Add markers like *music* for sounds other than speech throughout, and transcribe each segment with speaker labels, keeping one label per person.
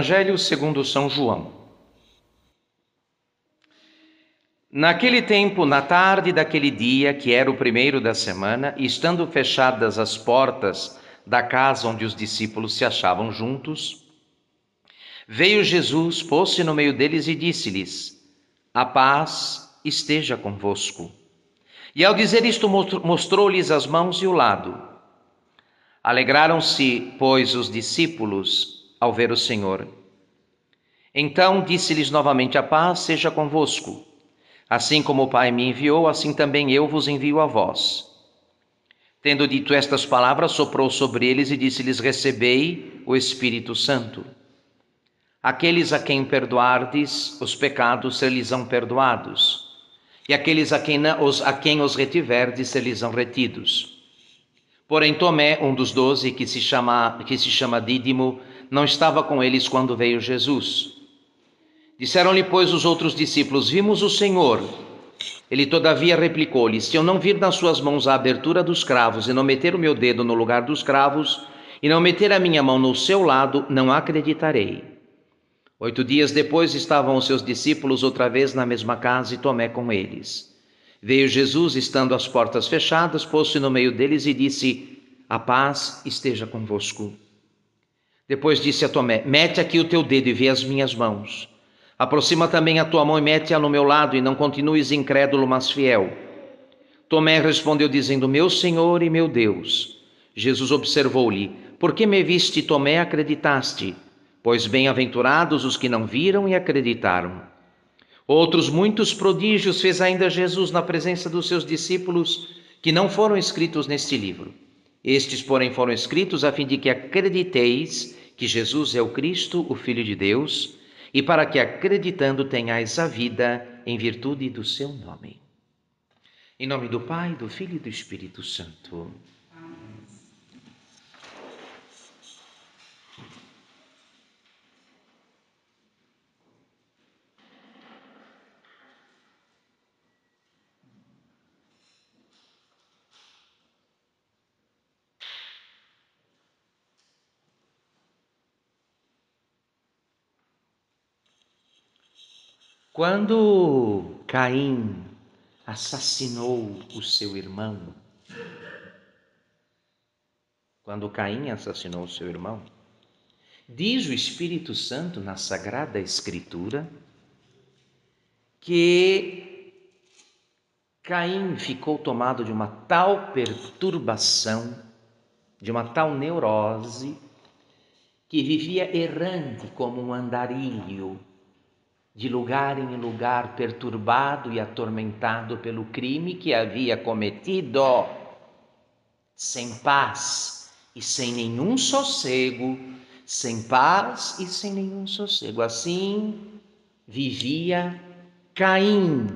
Speaker 1: Evangelho segundo São João. Naquele tempo, na tarde daquele dia, que era o primeiro da semana, estando fechadas as portas da casa onde os discípulos se achavam juntos, veio Jesus, pôs-se no meio deles e disse-lhes: A paz esteja convosco. E ao dizer isto, mostrou-lhes as mãos e o lado. Alegraram-se, pois, os discípulos ao ver o Senhor. Então disse-lhes novamente: A paz seja convosco. Assim como o Pai me enviou, assim também eu vos envio a vós. Tendo dito estas palavras, soprou sobre eles e disse-lhes: Recebei o Espírito Santo. Aqueles a quem perdoardes os pecados ser-lhes-ão perdoados, e aqueles a quem, os, a quem os retiverdes ser-lhes-ão retidos. Porém, Tomé, um dos doze, que se chama, que se chama Dídimo, não estava com eles quando veio Jesus. Disseram-lhe, pois, os outros discípulos: Vimos o Senhor. Ele, todavia, replicou-lhes: Se eu não vir nas suas mãos a abertura dos cravos, e não meter o meu dedo no lugar dos cravos, e não meter a minha mão no seu lado, não acreditarei. Oito dias depois estavam os seus discípulos outra vez na mesma casa e Tomé com eles. Veio Jesus, estando as portas fechadas, pôs-se no meio deles e disse: A paz esteja convosco. Depois disse a Tomé: Mete aqui o teu dedo e vê as minhas mãos. Aproxima também a tua mão e mete-a no meu lado, e não continues incrédulo, mas fiel. Tomé respondeu, dizendo: Meu Senhor e meu Deus. Jesus observou-lhe: Por que me viste, Tomé, acreditaste? Pois bem-aventurados os que não viram e acreditaram. Outros muitos prodígios fez ainda Jesus na presença dos seus discípulos, que não foram escritos neste livro. Estes, porém, foram escritos a fim de que acrediteis que Jesus é o Cristo, o Filho de Deus, e para que acreditando tenhais a vida em virtude do seu nome. Em nome do Pai, do Filho e do Espírito Santo. Quando Caim assassinou o seu irmão, quando Caim assassinou o seu irmão, diz o Espírito Santo na Sagrada Escritura que Caim ficou tomado de uma tal perturbação, de uma tal neurose, que vivia errante como um andarilho de lugar em lugar, perturbado e atormentado pelo crime que havia cometido, sem paz e sem nenhum sossego, sem paz e sem nenhum sossego. Assim vivia Caim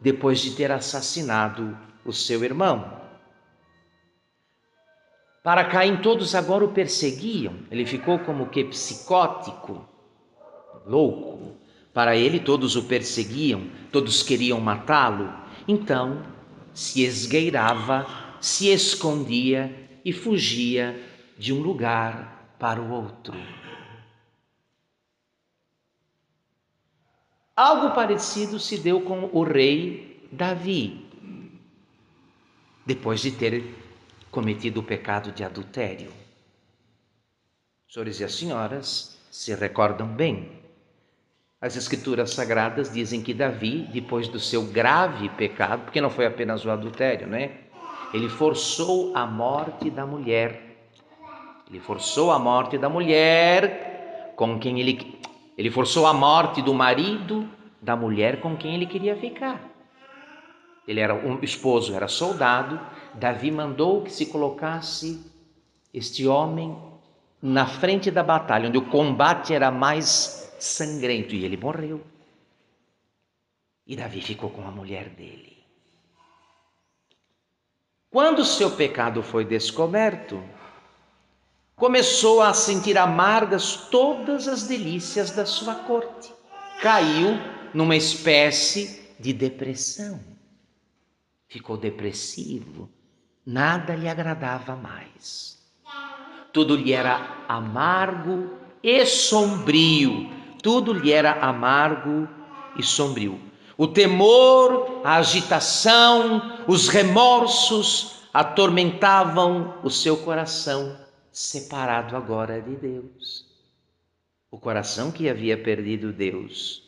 Speaker 1: depois de ter assassinado o seu irmão. Para Caim, todos agora o perseguiam, ele ficou como que psicótico, louco, para ele, todos o perseguiam, todos queriam matá-lo. Então, se esgueirava, se escondia e fugia de um lugar para o outro. Algo parecido se deu com o rei Davi, depois de ter cometido o pecado de adultério. Senhores e as senhoras se recordam bem. As escrituras sagradas dizem que Davi, depois do seu grave pecado, porque não foi apenas o adultério, né? Ele forçou a morte da mulher. Ele forçou a morte da mulher com quem ele ele forçou a morte do marido da mulher com quem ele queria ficar. Ele era um esposo, era soldado. Davi mandou que se colocasse este homem na frente da batalha, onde o combate era mais sangrento e ele morreu. E Davi ficou com a mulher dele. Quando seu pecado foi descoberto, começou a sentir amargas todas as delícias da sua corte. Caiu numa espécie de depressão. Ficou depressivo, nada lhe agradava mais. Tudo lhe era amargo e sombrio. Tudo lhe era amargo e sombrio. O temor, a agitação, os remorsos atormentavam o seu coração, separado agora de Deus. O coração que havia perdido Deus.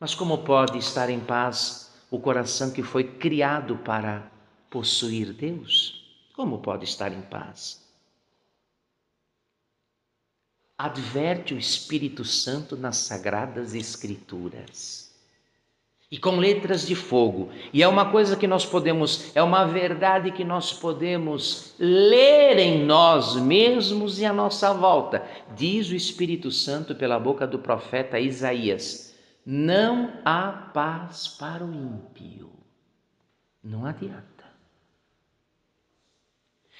Speaker 1: Mas como pode estar em paz o coração que foi criado para possuir Deus? Como pode estar em paz? Adverte o Espírito Santo nas Sagradas Escrituras e com letras de fogo. E é uma coisa que nós podemos, é uma verdade que nós podemos ler em nós mesmos e à nossa volta. Diz o Espírito Santo pela boca do profeta Isaías: Não há paz para o ímpio. Não adianta.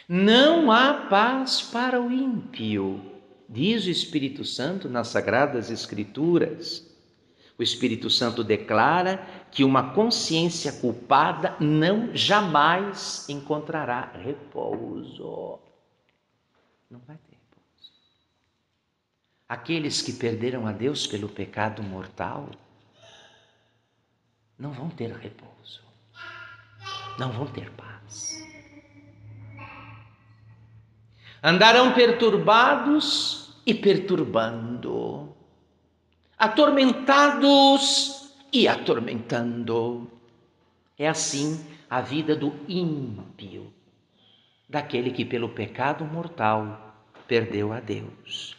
Speaker 1: Não há paz para o ímpio, diz o Espírito Santo nas Sagradas Escrituras. O Espírito Santo declara que uma consciência culpada não jamais encontrará repouso. Não vai ter repouso. Aqueles que perderam a Deus pelo pecado mortal não vão ter repouso. Não vão ter paz. Andarão perturbados e perturbando atormentados e atormentando. É assim a vida do ímpio, daquele que pelo pecado mortal perdeu a Deus.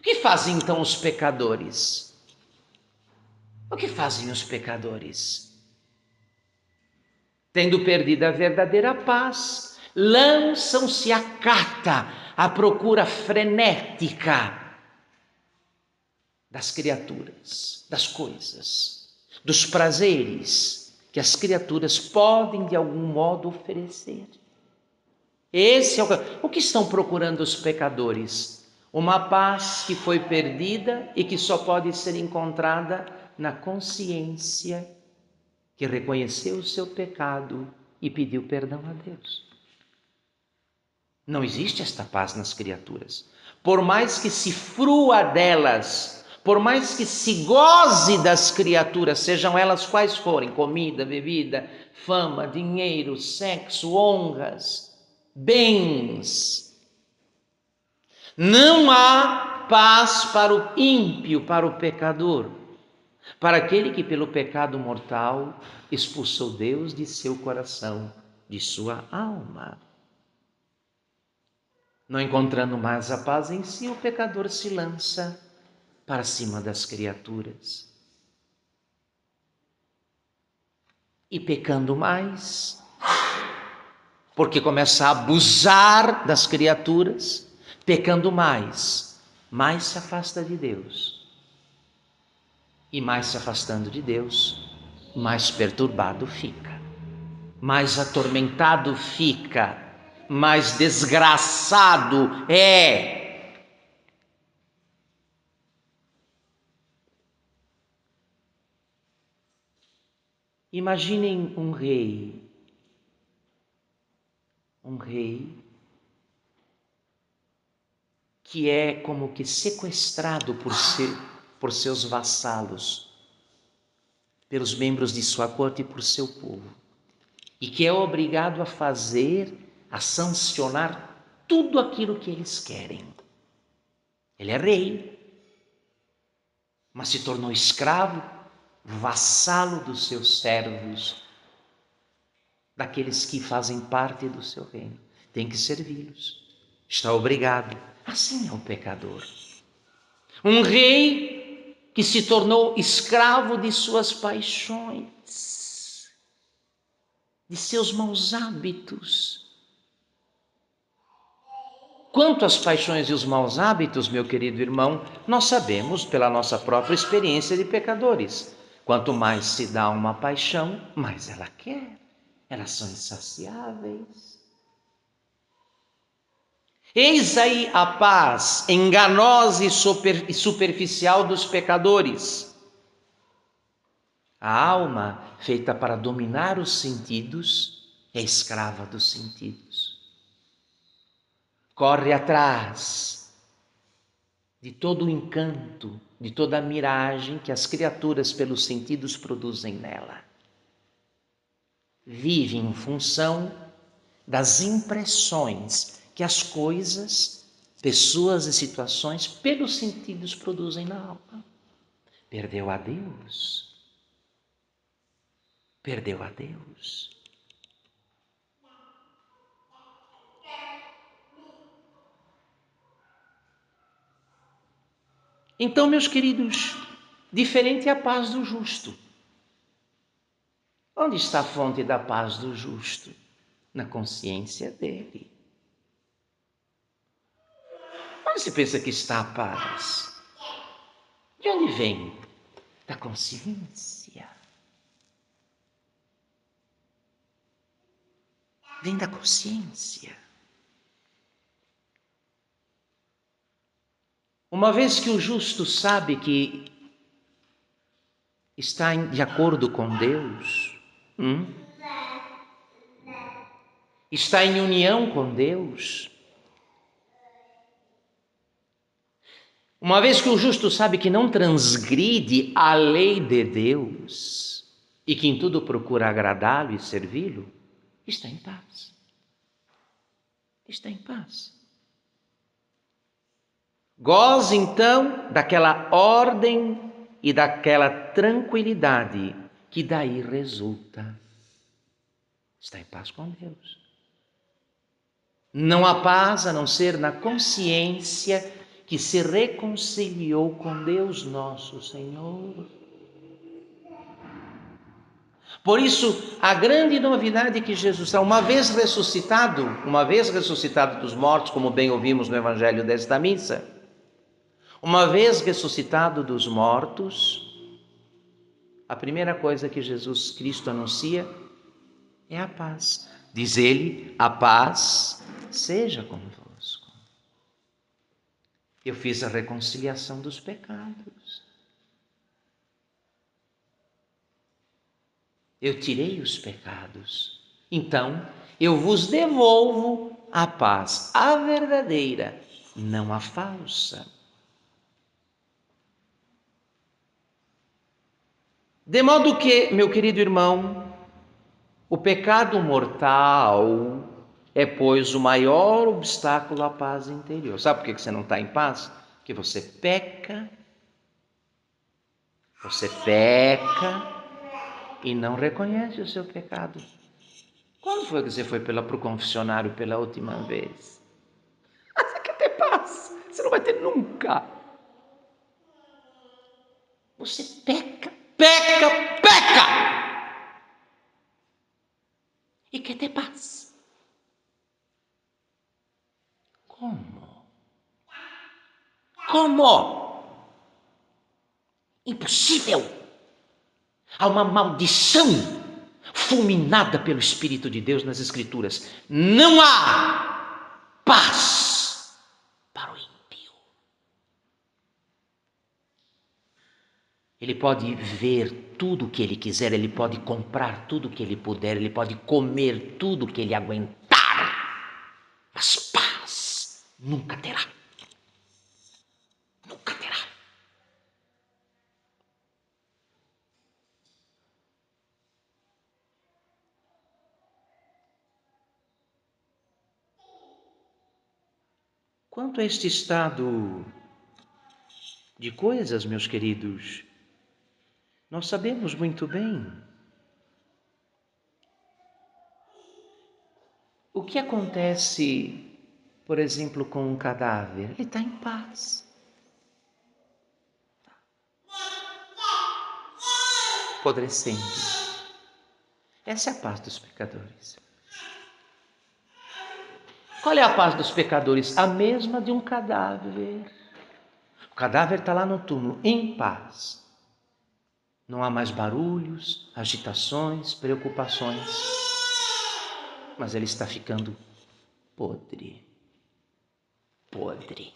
Speaker 1: O que fazem então os pecadores? O que fazem os pecadores? Tendo perdido a verdadeira paz, lançam-se à cata, à procura frenética das criaturas, das coisas, dos prazeres que as criaturas podem de algum modo oferecer. Esse é o, o que estão procurando os pecadores? Uma paz que foi perdida e que só pode ser encontrada na consciência que reconheceu o seu pecado e pediu perdão a Deus. Não existe esta paz nas criaturas. Por mais que se frua delas por mais que se goze das criaturas, sejam elas quais forem comida, bebida, fama, dinheiro, sexo, honras, bens não há paz para o ímpio, para o pecador, para aquele que pelo pecado mortal expulsou Deus de seu coração, de sua alma. Não encontrando mais a paz em si, o pecador se lança para cima das criaturas. E pecando mais, porque começa a abusar das criaturas, pecando mais, mais se afasta de Deus. E mais se afastando de Deus, mais perturbado fica, mais atormentado fica, mais desgraçado é Imaginem um rei, um rei que é como que sequestrado por, ser, por seus vassalos, pelos membros de sua corte e por seu povo, e que é obrigado a fazer, a sancionar tudo aquilo que eles querem. Ele é rei, mas se tornou escravo vassalo dos seus servos, daqueles que fazem parte do seu reino. Tem que servi-los. Está obrigado. Assim é o pecador. Um rei que se tornou escravo de suas paixões, de seus maus hábitos. Quanto às paixões e os maus hábitos, meu querido irmão, nós sabemos pela nossa própria experiência de pecadores. Quanto mais se dá uma paixão, mais ela quer. Elas são insaciáveis. Eis aí a paz enganosa e superficial dos pecadores. A alma, feita para dominar os sentidos, é escrava dos sentidos. Corre atrás de todo o encanto, de toda a miragem que as criaturas pelos sentidos produzem nela. Vive em função das impressões que as coisas, pessoas e situações pelos sentidos produzem na alma. Perdeu a Deus. Perdeu a Deus. Então, meus queridos, diferente é a paz do justo. Onde está a fonte da paz do justo? Na consciência dele. Onde se pensa que está a paz? De onde vem? Da consciência. Vem da consciência. Uma vez que o justo sabe que está de acordo com Deus, hum? está em união com Deus, uma vez que o justo sabe que não transgride a lei de Deus e que em tudo procura agradá-lo e servi-lo, está em paz. Está em paz. Goze então daquela ordem e daquela tranquilidade que daí resulta. Está em paz com Deus. Não há paz a não ser na consciência que se reconciliou com Deus nosso Senhor. Por isso, a grande novidade que Jesus uma vez ressuscitado, uma vez ressuscitado dos mortos, como bem ouvimos no Evangelho desta missa, uma vez ressuscitado dos mortos, a primeira coisa que Jesus Cristo anuncia é a paz. Diz ele: a paz seja convosco. Eu fiz a reconciliação dos pecados. Eu tirei os pecados. Então, eu vos devolvo a paz, a verdadeira, não a falsa. De modo que, meu querido irmão, o pecado mortal é, pois, o maior obstáculo à paz interior. Sabe por que você não está em paz? Porque você peca, você peca e não reconhece o seu pecado. Quando foi que você foi para o confessionário pela última vez? Ah, *laughs* você quer ter paz? Você não vai ter nunca. Você peca peca, peca. E quer ter paz. Como? Como? Impossível. Há uma maldição fulminada pelo Espírito de Deus nas Escrituras. Não há paz Ele pode ver tudo o que ele quiser, ele pode comprar tudo o que ele puder, ele pode comer tudo o que ele aguentar. Mas paz nunca terá. Nunca terá. Quanto a este estado de coisas, meus queridos, nós sabemos muito bem o que acontece, por exemplo, com um cadáver. Ele está em paz. Apodrecendo. Essa é a paz dos pecadores. Qual é a paz dos pecadores? A mesma de um cadáver. O cadáver está lá no túmulo, em paz. Não há mais barulhos, agitações, preocupações. Mas ele está ficando podre. Podre.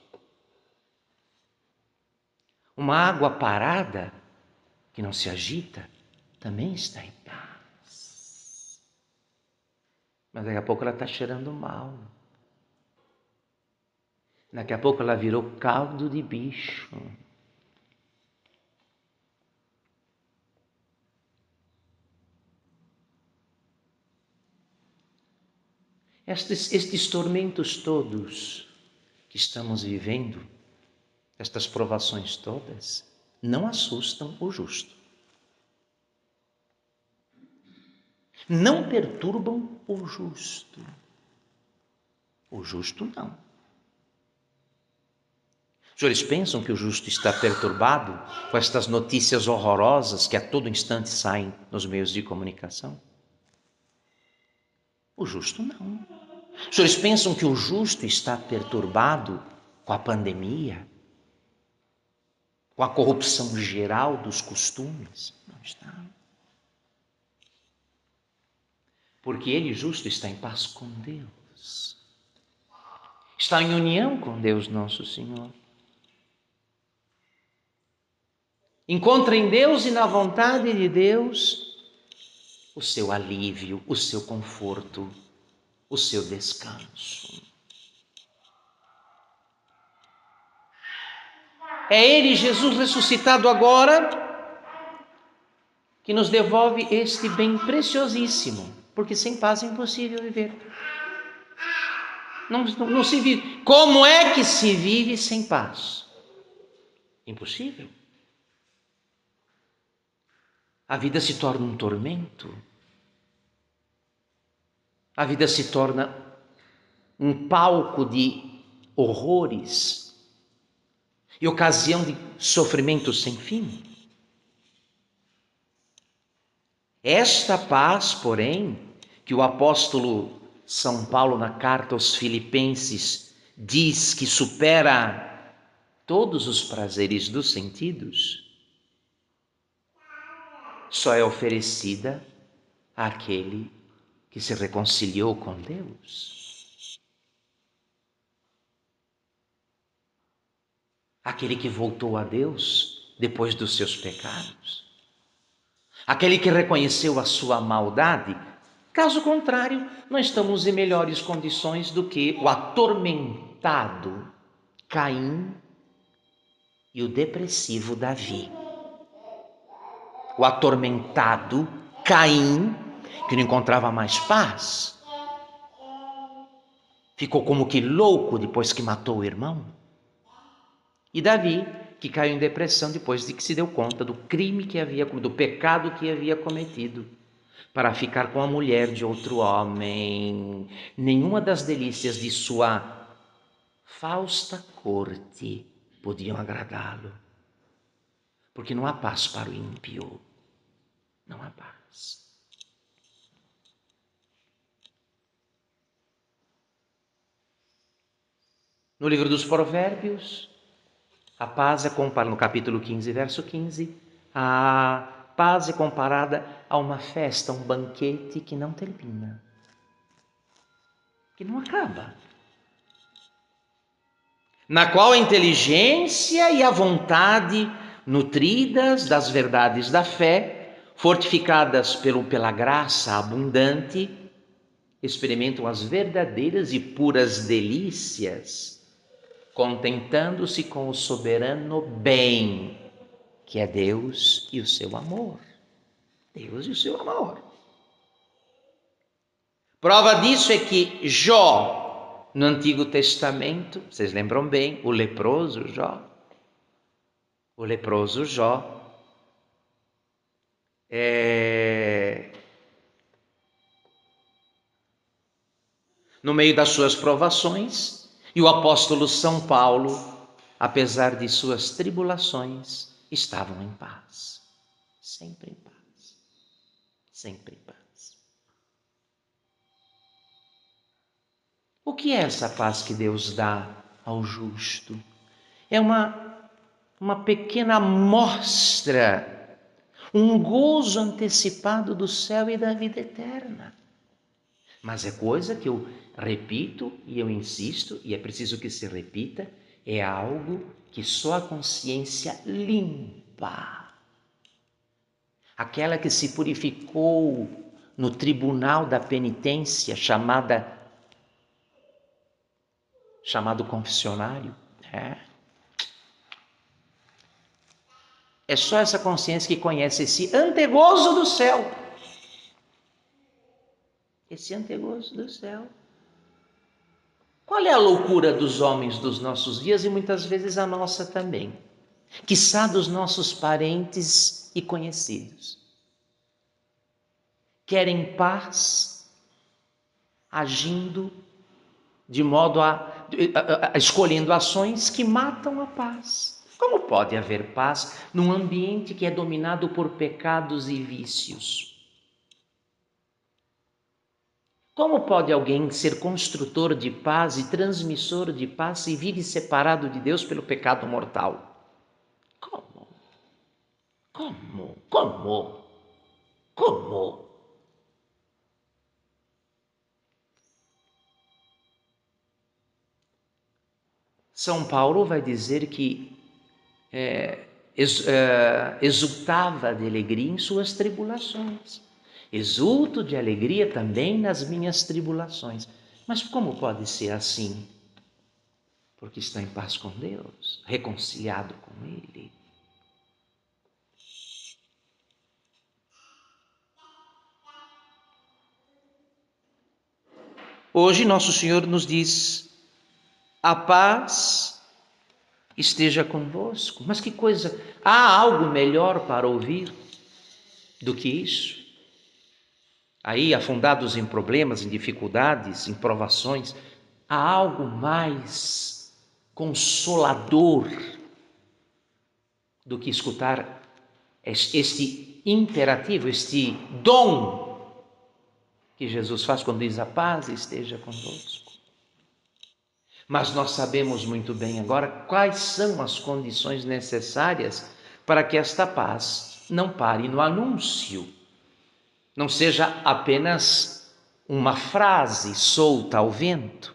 Speaker 1: Uma água parada, que não se agita, também está em paz. Mas daqui a pouco ela está cheirando mal. Daqui a pouco ela virou caldo de bicho. Estes, estes tormentos todos que estamos vivendo, estas provações todas, não assustam o justo. Não perturbam o justo. O justo não. Os senhores pensam que o justo está perturbado com estas notícias horrorosas que a todo instante saem nos meios de comunicação? O justo não. Os senhores pensam que o justo está perturbado com a pandemia, com a corrupção geral dos costumes? Não está. Porque ele, justo, está em paz com Deus. Está em união com Deus, nosso Senhor. Encontra em Deus e na vontade de Deus o seu alívio, o seu conforto, o seu descanso. É Ele, Jesus ressuscitado agora, que nos devolve este bem preciosíssimo, porque sem paz é impossível viver. Não, não, não se vive. Como é que se vive sem paz? Impossível. A vida se torna um tormento a vida se torna um palco de horrores e ocasião de sofrimento sem fim. Esta paz, porém, que o apóstolo São Paulo, na carta aos Filipenses, diz que supera todos os prazeres dos sentidos, só é oferecida àquele que se reconciliou com Deus. Aquele que voltou a Deus depois dos seus pecados. Aquele que reconheceu a sua maldade. Caso contrário, nós estamos em melhores condições do que o atormentado Caim e o depressivo Davi. O atormentado Caim que não encontrava mais paz. Ficou como que louco depois que matou o irmão. E Davi, que caiu em depressão depois de que se deu conta do crime que havia, do pecado que havia cometido, para ficar com a mulher de outro homem. Nenhuma das delícias de sua fausta corte podiam agradá-lo. Porque não há paz para o ímpio. Não há paz. No livro dos Provérbios, a paz é comparada, no capítulo 15, verso 15, a paz é comparada a uma festa, um banquete que não termina, que não acaba, na qual a inteligência e a vontade, nutridas das verdades da fé, fortificadas pelo, pela graça abundante, experimentam as verdadeiras e puras delícias contentando-se com o soberano bem, que é Deus e o seu amor. Deus e o seu amor. Prova disso é que Jó, no Antigo Testamento, vocês lembram bem, o leproso Jó, o leproso Jó, é... no meio das suas provações, e o apóstolo São Paulo, apesar de suas tribulações, estavam em paz. Sempre em paz. Sempre em paz. O que é essa paz que Deus dá ao justo? É uma, uma pequena amostra, um gozo antecipado do céu e da vida eterna. Mas é coisa que eu repito e eu insisto, e é preciso que se repita, é algo que só a consciência limpa, aquela que se purificou no tribunal da penitência chamada chamado confessionário. É. É só essa consciência que conhece esse antegozo do céu. Esse antegozo do céu. Qual é a loucura dos homens dos nossos dias e muitas vezes a nossa também? Quiçá dos nossos parentes e conhecidos. Querem paz, agindo de modo a, a, a, escolhendo ações que matam a paz. Como pode haver paz num ambiente que é dominado por pecados e vícios? Como pode alguém ser construtor de paz e transmissor de paz se vive separado de Deus pelo pecado mortal? Como? Como? Como? Como? São Paulo vai dizer que é, exultava de alegria em suas tribulações. Exulto de alegria também nas minhas tribulações. Mas como pode ser assim? Porque está em paz com Deus, reconciliado com Ele. Hoje, Nosso Senhor nos diz: a paz esteja convosco. Mas que coisa, há algo melhor para ouvir do que isso? Aí afundados em problemas, em dificuldades, em provações, há algo mais consolador do que escutar este imperativo, este dom que Jesus faz quando diz a paz esteja convosco. Mas nós sabemos muito bem agora quais são as condições necessárias para que esta paz não pare no anúncio não seja apenas uma frase solta ao vento.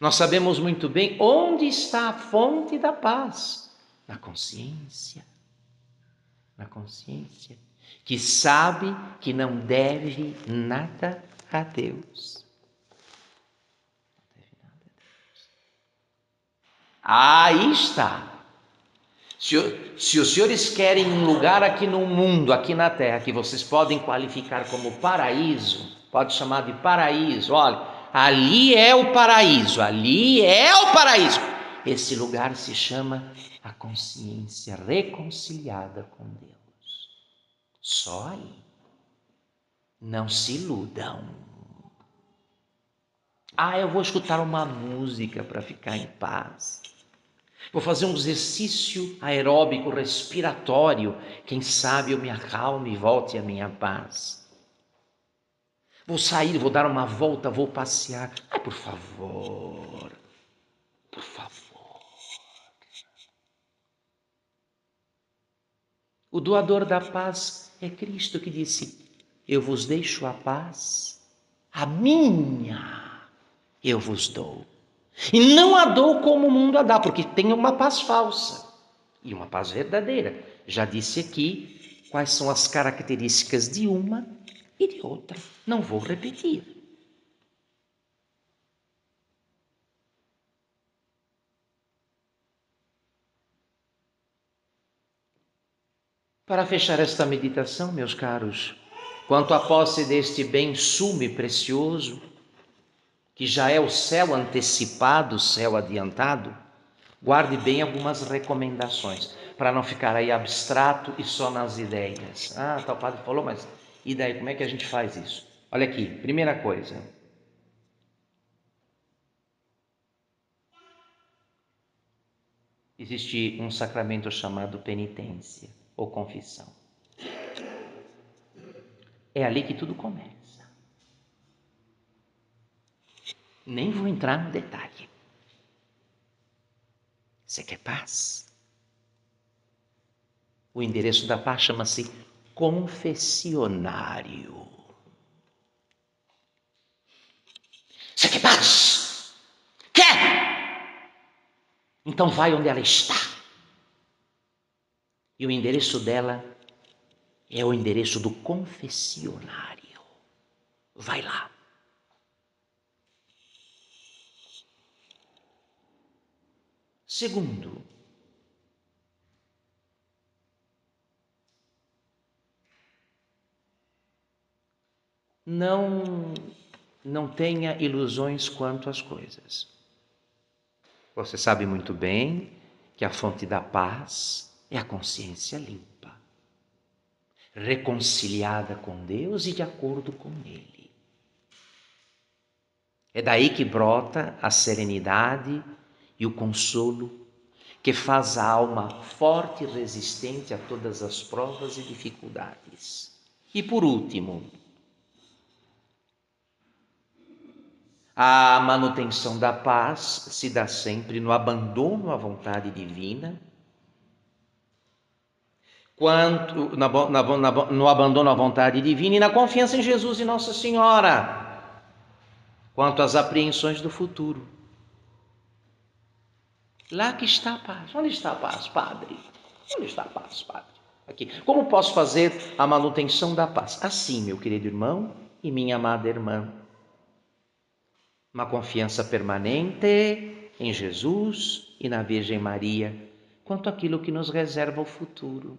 Speaker 1: Nós sabemos muito bem onde está a fonte da paz na consciência. Na consciência que sabe que não deve nada a Deus. Aí está se, se os senhores querem um lugar aqui no mundo, aqui na terra, que vocês podem qualificar como paraíso, pode chamar de paraíso, olha, ali é o paraíso, ali é o paraíso. Esse lugar se chama a consciência reconciliada com Deus. Só aí. Não se iludam. Ah, eu vou escutar uma música para ficar em paz. Vou fazer um exercício aeróbico respiratório. Quem sabe eu me acalme e volte à minha paz. Vou sair, vou dar uma volta, vou passear. Ai, por favor, por favor. O doador da paz é Cristo que disse: Eu vos deixo a paz, a minha eu vos dou. E não a dou como o mundo a dá, porque tem uma paz falsa e uma paz verdadeira. Já disse aqui quais são as características de uma e de outra. Não vou repetir. Para fechar esta meditação, meus caros, quanto à posse deste bem sumo e precioso, que já é o céu antecipado, o céu adiantado, guarde bem algumas recomendações, para não ficar aí abstrato e só nas ideias. Ah, tal padre falou, mas e daí, como é que a gente faz isso? Olha aqui, primeira coisa. Existe um sacramento chamado penitência ou confissão. É ali que tudo começa. Nem vou entrar no detalhe. Você quer paz? O endereço da paz chama-se confessionário. Você quer paz? Quer? Então vai onde ela está. E o endereço dela é o endereço do confessionário. Vai lá. Segundo, não não tenha ilusões quanto às coisas. Você sabe muito bem que a fonte da paz é a consciência limpa, reconciliada com Deus e de acordo com Ele. É daí que brota a serenidade o consolo que faz a alma forte e resistente a todas as provas e dificuldades. E por último, A manutenção da paz se dá sempre no abandono à vontade divina, quanto na, na, na, no abandono à vontade divina e na confiança em Jesus e Nossa Senhora, quanto às apreensões do futuro. Lá que está a paz. Onde está a paz, Padre? Onde está a paz, Padre? Aqui. Como posso fazer a manutenção da paz? Assim, meu querido irmão e minha amada irmã uma confiança permanente em Jesus e na Virgem Maria quanto àquilo que nos reserva o futuro.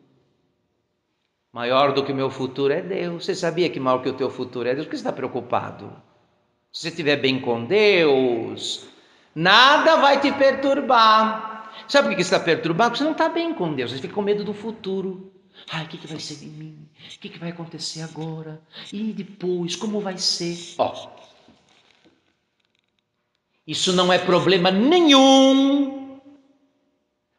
Speaker 1: Maior do que o meu futuro é Deus. Você sabia que maior que o teu futuro é Deus? Por que você está preocupado? Se você estiver bem com Deus, nada vai te perturbar. Sabe por que você está perturbado? Porque você não está bem com Deus. Você fica com medo do futuro. Ai, o que, que vai ser de mim? O que, que vai acontecer agora? E depois, como vai ser? Ó, isso não é problema nenhum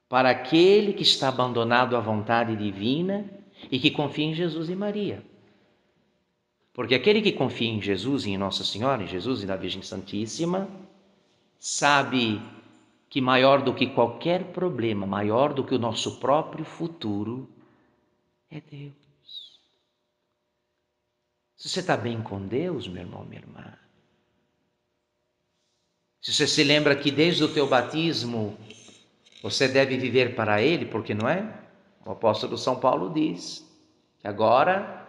Speaker 1: para aquele que está abandonado à vontade divina e que confia em Jesus e Maria. Porque aquele que confia em Jesus e em Nossa Senhora, em Jesus e na Virgem Santíssima, sabe que maior do que qualquer problema, maior do que o nosso próprio futuro, é Deus. Se você está bem com Deus, meu irmão, minha irmã, se você se lembra que desde o teu batismo você deve viver para Ele, porque não é? O apóstolo São Paulo diz que agora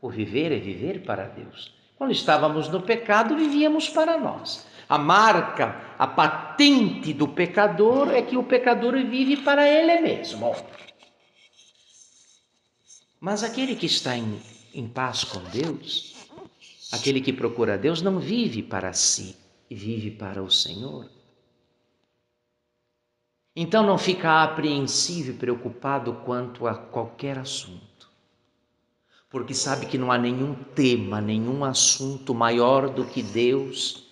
Speaker 1: o viver é viver para Deus. Quando estávamos no pecado, vivíamos para nós. A marca, a patente do pecador é que o pecador vive para ele mesmo. Mas aquele que está em, em paz com Deus, aquele que procura Deus, não vive para si vive para o Senhor. Então não fica apreensivo e preocupado quanto a qualquer assunto, porque sabe que não há nenhum tema, nenhum assunto maior do que Deus,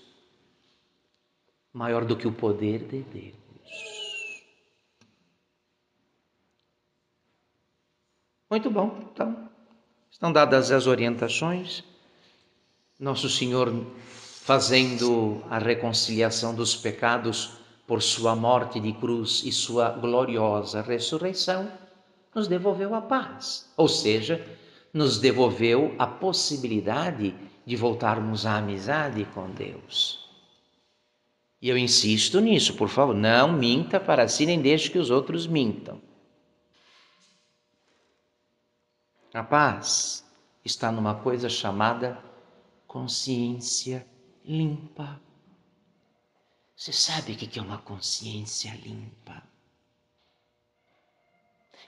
Speaker 1: maior do que o poder de Deus. Muito bom, então, estão dadas as orientações. Nosso Senhor fazendo a reconciliação dos pecados por sua morte de cruz e sua gloriosa ressurreição, nos devolveu a paz, ou seja, nos devolveu a possibilidade de voltarmos à amizade com Deus. E eu insisto nisso, por favor, não minta para si nem deixe que os outros mintam. A paz está numa coisa chamada consciência limpa. Você sabe o que é uma consciência limpa?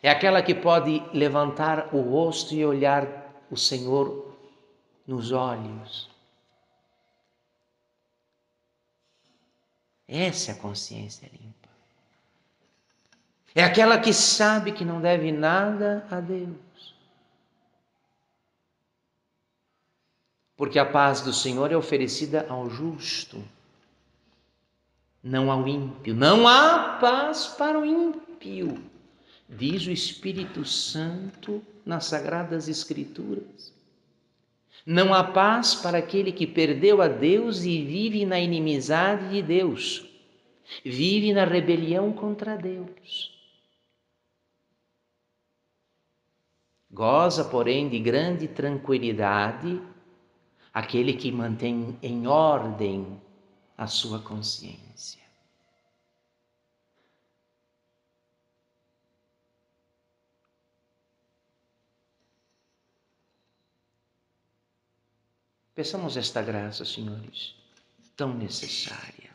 Speaker 1: É aquela que pode levantar o rosto e olhar o Senhor nos olhos. Essa é a consciência limpa. É aquela que sabe que não deve nada a Deus. porque a paz do Senhor é oferecida ao justo, não ao ímpio. Não há paz para o ímpio, diz o Espírito Santo nas Sagradas Escrituras. Não há paz para aquele que perdeu a Deus e vive na inimizade de Deus, vive na rebelião contra Deus. Goza, porém, de grande tranquilidade aquele que mantém em ordem a sua consciência. Peçamos esta graça, senhores, tão necessária.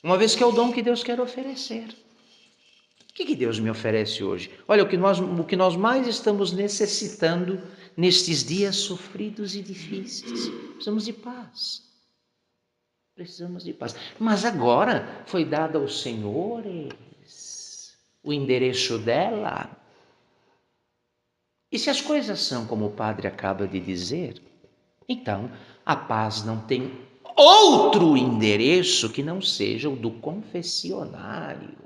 Speaker 1: uma vez que é o dom que Deus quer oferecer. O que, que Deus me oferece hoje? Olha, o que, nós, o que nós mais estamos necessitando nestes dias sofridos e difíceis. Precisamos de paz. Precisamos de paz. Mas agora foi dado aos senhores o endereço dela. E se as coisas são como o padre acaba de dizer, então a paz não tem outro endereço que não seja o do confessionário.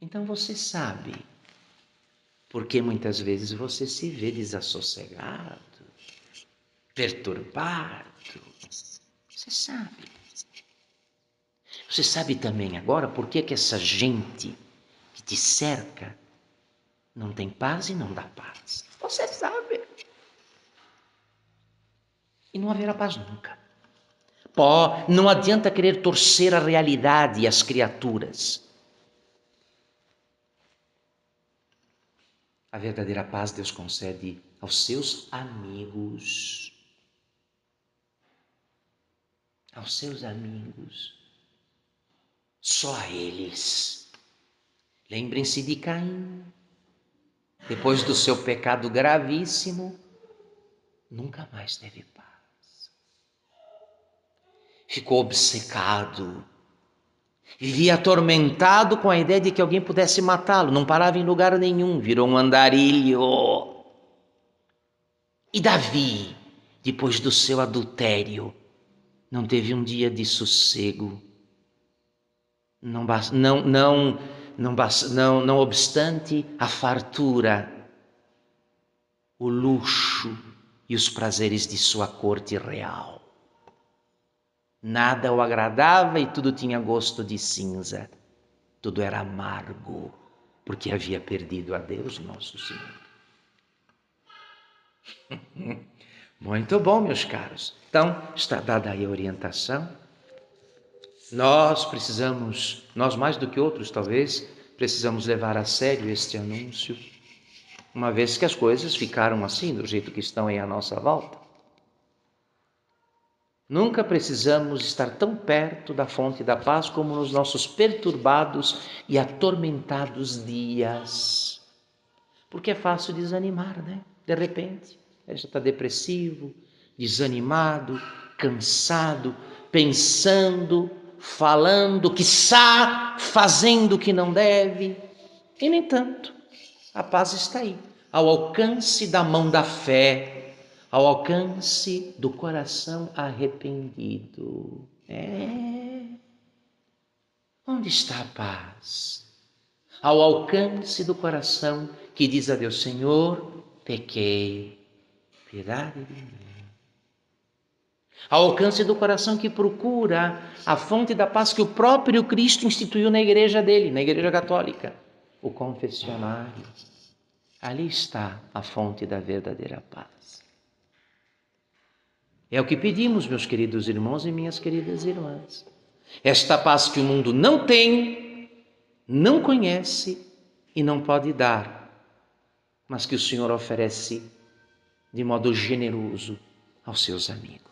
Speaker 1: Então você sabe porque muitas vezes você se vê desassossegado, perturbado. Você sabe. Você sabe também agora por que, que essa gente que te cerca não tem paz e não dá paz. Você sabe. E não haverá paz nunca. Pó, não adianta querer torcer a realidade e as criaturas. A verdadeira paz Deus concede aos seus amigos. Aos seus amigos. Só a eles. Lembrem-se de Caim. Depois do seu pecado gravíssimo, nunca mais teve paz. Ficou obcecado Vivia atormentado com a ideia de que alguém pudesse matá-lo, não parava em lugar nenhum, virou um andarilho. E Davi, depois do seu adultério, não teve um dia de sossego. Não, não, não, não, não, não obstante a fartura, o luxo e os prazeres de sua corte real. Nada o agradava e tudo tinha gosto de cinza. Tudo era amargo, porque havia perdido a Deus nosso Senhor. *laughs* Muito bom, meus caros. Então, está dada aí a orientação. Nós precisamos, nós mais do que outros talvez, precisamos levar a sério este anúncio, uma vez que as coisas ficaram assim, do jeito que estão aí à nossa volta. Nunca precisamos estar tão perto da fonte da paz como nos nossos perturbados e atormentados dias. Porque é fácil desanimar, né? De repente, já está depressivo, desanimado, cansado, pensando, falando, que está fazendo o que não deve. E, nem tanto, a paz está aí, ao alcance da mão da fé, ao alcance do coração arrependido. É. Onde está a paz? Ao alcance do coração que diz a Deus: Senhor, pequei, piedade de mim. Ao alcance do coração que procura a fonte da paz que o próprio Cristo instituiu na igreja dele, na igreja católica, o confessionário. Ali está a fonte da verdadeira paz. É o que pedimos, meus queridos irmãos e minhas queridas irmãs. Esta paz que o mundo não tem, não conhece e não pode dar, mas que o Senhor oferece de modo generoso aos seus amigos.